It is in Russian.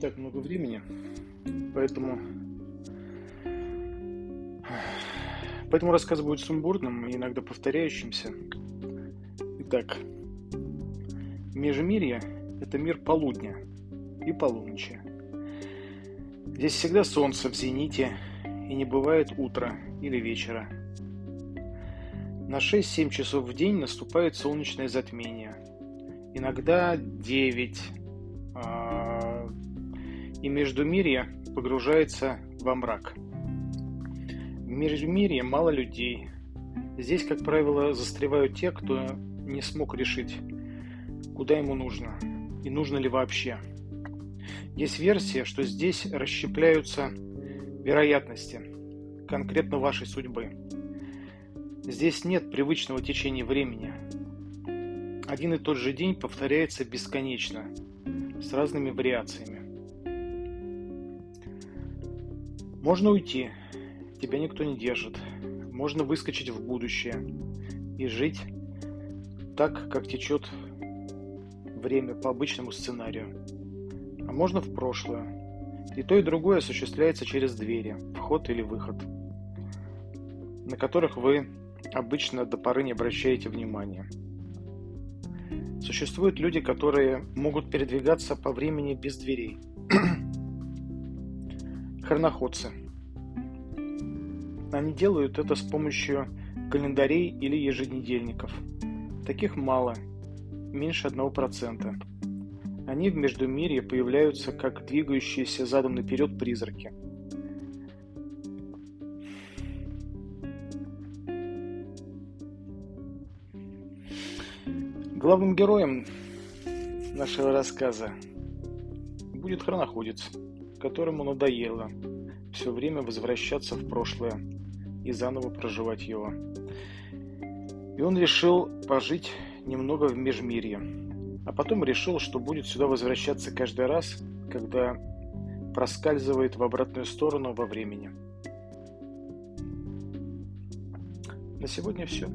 так много времени, поэтому... Поэтому рассказ будет сумбурным и иногда повторяющимся. Итак, межмирье – это мир полудня и полуночи. Здесь всегда солнце в зените, и не бывает утра или вечера. На 6-7 часов в день наступает солнечное затмение. Иногда 9, и Междумирье погружается во мрак. В Междумирье мало людей. Здесь, как правило, застревают те, кто не смог решить, куда ему нужно и нужно ли вообще. Есть версия, что здесь расщепляются вероятности конкретно вашей судьбы. Здесь нет привычного течения времени. Один и тот же день повторяется бесконечно, с разными вариациями. Можно уйти, тебя никто не держит. Можно выскочить в будущее и жить так, как течет время по обычному сценарию. А можно в прошлое. И то, и другое осуществляется через двери, вход или выход, на которых вы обычно до поры не обращаете внимания. Существуют люди, которые могут передвигаться по времени без дверей. Хроноходцы. Они делают это с помощью календарей или еженедельников. Таких мало, меньше 1%. Они в Междумирье появляются как двигающиеся задом наперед призраки. Главным героем нашего рассказа будет хроноходец, которому надоело все время возвращаться в прошлое и заново проживать его. И он решил пожить немного в Межмирье, а потом решил, что будет сюда возвращаться каждый раз, когда проскальзывает в обратную сторону во времени. На сегодня все.